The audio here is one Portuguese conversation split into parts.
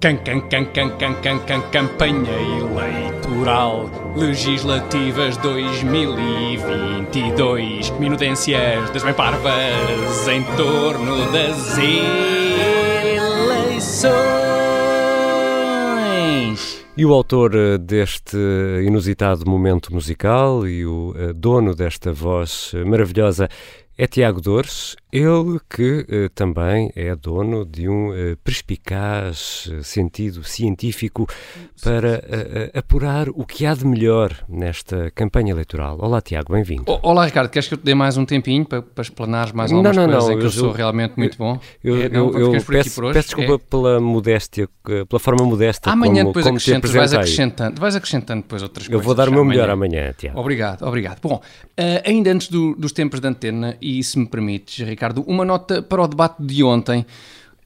Can, can, can, can, can, can, can, campanha eleitoral legislativas 2022 minudências das bem parvas em torno das eleições. E o autor eh, deste inusitado momento musical e o eh, dono desta voz eh, maravilhosa é Tiago Dores, ele que eh, também é dono de um eh, perspicaz eh, sentido científico para apurar o que há de melhor nesta campanha eleitoral. Olá, Tiago, bem-vindo. Olá, Ricardo, queres que eu te dê mais um tempinho para, para explanar mais algumas não, não, coisas não, em que eu, eu sou realmente muito bom? Eu, é, não, eu, eu peço, peço, desculpa é. pela modéstia, pela forma modesta Amanhã como, depois como acrescentas, vais acrescentando, vais acrescentando depois outras eu coisas. Eu vou dar o meu melhor amanhã, Tiago. Obrigado, obrigado. Bom, uh, ainda antes do, dos tempos de antena, e se me permites, Ricardo, uma nota para o debate de ontem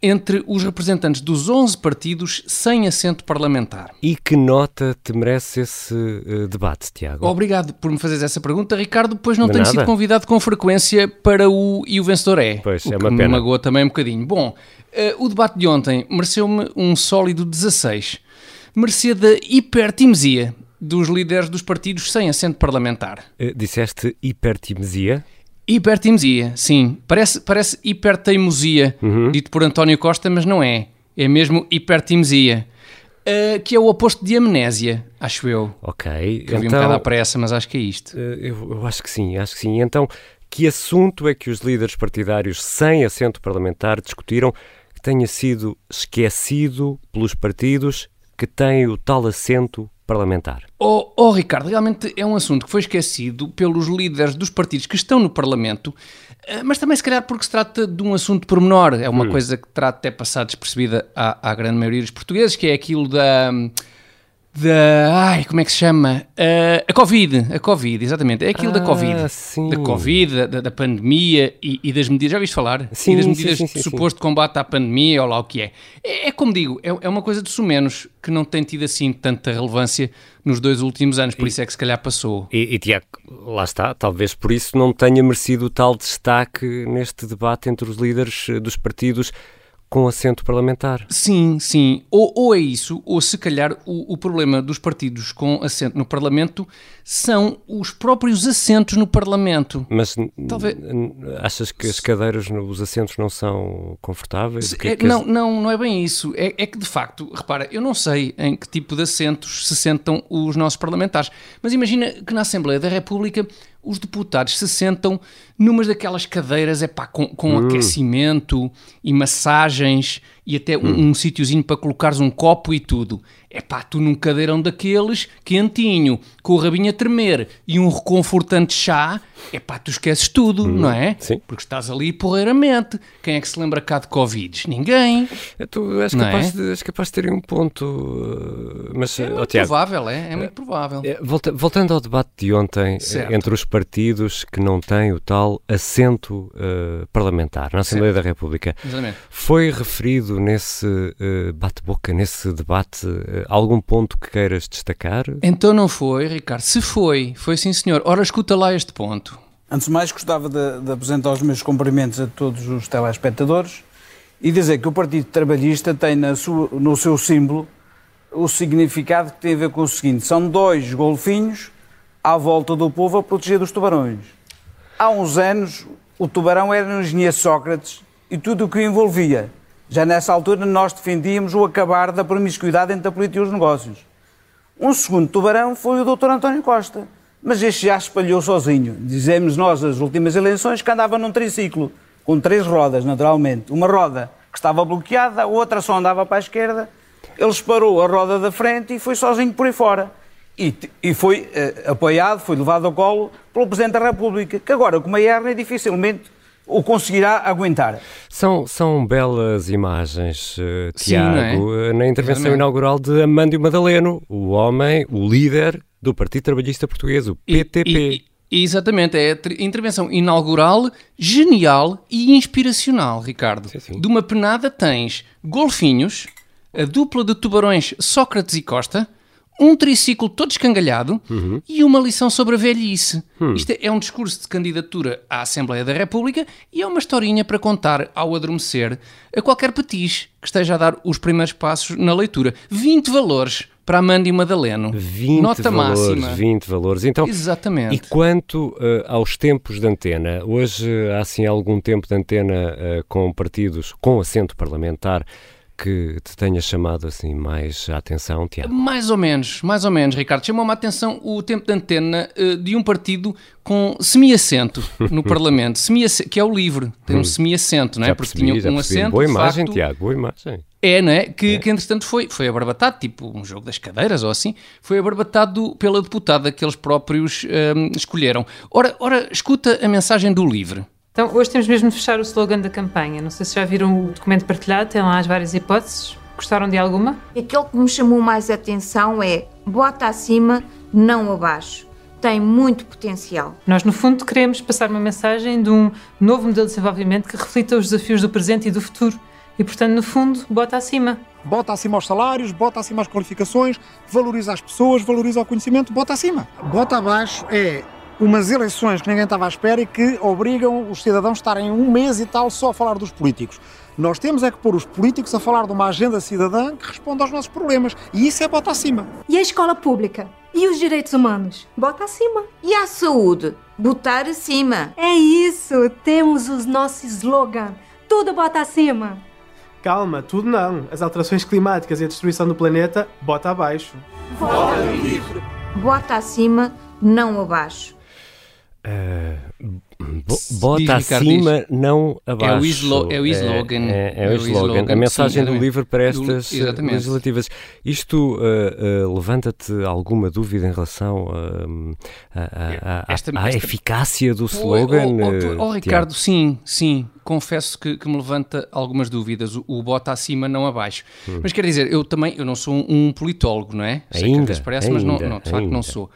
entre os representantes dos 11 partidos sem assento parlamentar. E que nota te merece esse uh, debate, Tiago? Obrigado por me fazeres essa pergunta, Ricardo, pois não tenho sido convidado com frequência para o E o Vencedor é. Pois, o é que me magoa também um bocadinho. Bom, uh, o debate de ontem mereceu-me um sólido 16. Merecia da hipertimesia dos líderes dos partidos sem assento parlamentar. Uh, disseste hipertimesia? Hiperteimosia, sim. Parece, parece hiperteimosia, uhum. dito por António Costa, mas não é. É mesmo hiperteimosia. Uh, que é o oposto de amnésia, acho eu. Ok. Que eu vi um então, bocado à pressa, mas acho que é isto. Uh, eu, eu, acho que sim, acho que sim. Então, que assunto é que os líderes partidários sem assento parlamentar discutiram que tenha sido esquecido pelos partidos que têm o tal assento parlamentar. Oh, oh, Ricardo, realmente é um assunto que foi esquecido pelos líderes dos partidos que estão no Parlamento, eh, mas também se calhar porque se trata de um assunto pormenor, é uma hum. coisa que terá até passado despercebida à, à grande maioria dos portugueses, que é aquilo da da. Ai, como é que se chama? Uh, a Covid. A Covid, exatamente. É aquilo ah, da Covid. Sim. Da Covid, da, da pandemia e, e, das medidas. Já viste falar? Sim. E das medidas sim, sim, de suposto combate à pandemia ou lá o que é. É, é como digo, é, é, uma coisa de sumenos que não tem tido assim tanta relevância nos dois últimos anos, por e, isso é que se calhar passou. E, e Tiago, lá está, talvez por isso não tenha merecido tal destaque neste debate entre os líderes dos partidos com assento parlamentar. Sim, sim. Ou, ou é isso, ou se calhar o, o, problema dos partidos com assento no Parlamento são os próprios assentos no Parlamento. Mas Talvez... achas que as cadeiras, os assentos não são confortáveis? É, que não, não, não é bem isso. É, é que de facto, repara, eu não sei em que tipo de assentos se sentam os nossos parlamentares, mas imagina que na Assembleia da República os deputados se sentam numas daquelas cadeiras epá, com, com uh. aquecimento e massagens e até um, hum. um sítiozinho para colocares um copo e tudo. É pá, tu num cadeirão daqueles, quentinho, com o rabinho a tremer e um reconfortante chá, é pá, tu esqueces tudo, hum. não é? Sim. Porque estás ali porreiramente. Quem é que se lembra cá de Covid? Ninguém. É, tu és capaz, é? de, és capaz de ter um ponto. Uh, mas, é muito Tiago, provável, é? É muito provável. É, volta, voltando ao debate de ontem, certo. entre os partidos que não têm o tal assento uh, parlamentar na Assembleia certo. da República, Exatamente. foi referido nesse uh, bate-boca, nesse debate, uh, algum ponto que queiras destacar? Então não foi, Ricardo. Se foi, foi sim senhor. Ora, escuta lá este ponto. Antes de mais, gostava de, de apresentar os meus cumprimentos a todos os telespectadores e dizer que o Partido Trabalhista tem sua, no seu símbolo o significado que tem a ver com o seguinte: são dois golfinhos à volta do povo a proteger dos tubarões. Há uns anos, o tubarão era um engenheiro Sócrates e tudo o que o envolvia já nessa altura nós defendíamos o acabar da promiscuidade entre a política e os negócios. Um segundo tubarão foi o Dr. António Costa, mas este já espalhou sozinho. Dizemos nós, nas últimas eleições, que andava num triciclo, com três rodas, naturalmente. Uma roda que estava bloqueada, a outra só andava para a esquerda. Ele parou a roda da frente e foi sozinho por aí fora. E, e foi eh, apoiado, foi levado ao colo pelo Presidente da República, que agora, com uma hernia, dificilmente o conseguirá aguentar. São, são belas imagens, uh, Tiago, Sim, é? na intervenção Exatamente. inaugural de Amândio Madaleno, o homem, o líder do Partido Trabalhista Português, o PTP. E, e, exatamente, é a intervenção inaugural, genial e inspiracional, Ricardo. Sim, sim. De uma penada tens golfinhos, a dupla de tubarões Sócrates e Costa, um triciclo todo escangalhado uhum. e uma lição sobre a velhice. Hum. Isto é um discurso de candidatura à Assembleia da República e é uma historinha para contar ao adormecer a qualquer petiche que esteja a dar os primeiros passos na leitura. 20 valores para Amanda e Madaleno. 20 Nota valores, máxima. 20 valores. Então, Exatamente. E quanto uh, aos tempos de antena? Hoje há assim algum tempo de antena uh, com partidos com assento parlamentar que te tenha chamado assim mais a atenção, Tiago? Mais ou menos, mais ou menos, Ricardo. Chamou-me a atenção o tempo de antena uh, de um partido com semi-assento no Parlamento, semi que é o LIVRE, tem um hum. semi-assento, não é? Já Porque percebi, tinha um assento. Boa imagem, facto, Tiago, boa imagem. É, não é? Que, é. que entretanto foi, foi abarbatado, tipo um jogo das cadeiras ou assim, foi abarbatado pela deputada que eles próprios um, escolheram. Ora, ora, escuta a mensagem do LIVRE. Então, hoje temos mesmo de fechar o slogan da campanha. Não sei se já viram o documento partilhado, tem lá as várias hipóteses. Gostaram de alguma? Aquele que me chamou mais a atenção é bota acima, não abaixo. Tem muito potencial. Nós, no fundo, queremos passar uma mensagem de um novo modelo de desenvolvimento que reflita os desafios do presente e do futuro. E, portanto, no fundo, bota acima. Bota acima os salários, bota acima as qualificações, valoriza as pessoas, valoriza o conhecimento, bota acima. Bota abaixo é umas eleições que ninguém estava à espera e que obrigam os cidadãos a estarem um mês e tal só a falar dos políticos. Nós temos é que pôr os políticos a falar de uma agenda cidadã que responda aos nossos problemas. E isso é bota acima. E a escola pública? E os direitos humanos? Bota acima. E a saúde? Botar acima. É isso, temos os nossos slogans. Tudo bota acima. Calma, tudo não. As alterações climáticas e a destruição do planeta, bota abaixo. Bota livre. Bota acima, não abaixo. Uh, bota acima, não abaixo. É o, islo, é o slogan. É, é, é, é o, slogan. slogan. A mensagem sim, do livro para estas do, eh, legislativas. Isto uh, uh, levanta-te alguma dúvida em relação à eficácia do slogan? Oh, oh, oh, Ricardo, sim, sim. Confesso que, que, me levanta algumas dúvidas. O, o bota acima, não abaixo. Hum. Mas quer dizer, eu também eu não sou um, um politólogo, não é? Sei ainda, que parece, ainda, mas não, não de facto ainda. não sou.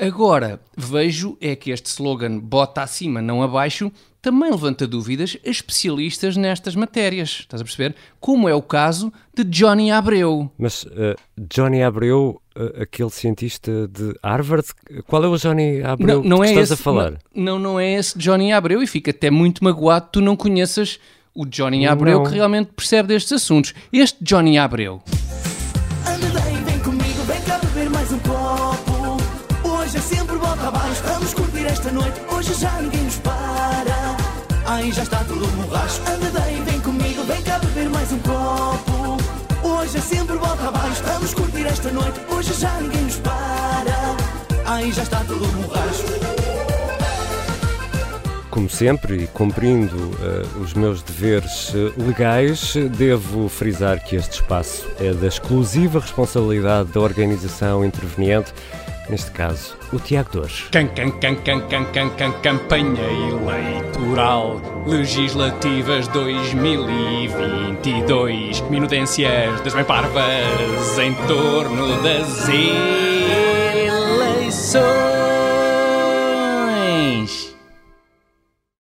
Agora, vejo é que este slogan bota acima, não abaixo, também levanta dúvidas a especialistas nestas matérias. Estás a perceber? Como é o caso de Johnny Abreu. Mas uh, Johnny Abreu, uh, aquele cientista de Harvard, qual é o Johnny Abreu não, não que é estás esse, a falar? Não, não é esse Johnny Abreu e fica até muito magoado que tu não conheças o Johnny Abreu não. que realmente percebe destes assuntos. Este Johnny Abreu. Esta noite. Hoje já ninguém nos para. Aí já está tudo borracho. Anda daí, vem comigo, vem cá beber mais um copo. Hoje é sempre volta abaixo, vamos curtir esta noite. Hoje já ninguém nos para. Aí já está tudo borracho. Como sempre, e cumprindo uh, os meus deveres uh, legais, devo frisar que este espaço é da exclusiva responsabilidade da organização interveniente neste caso, o Tiago Dores. Can, can, can, can, can, can, can, campanha eleitoral, legislativas 2022, minudências das bem parvas em torno das eleições.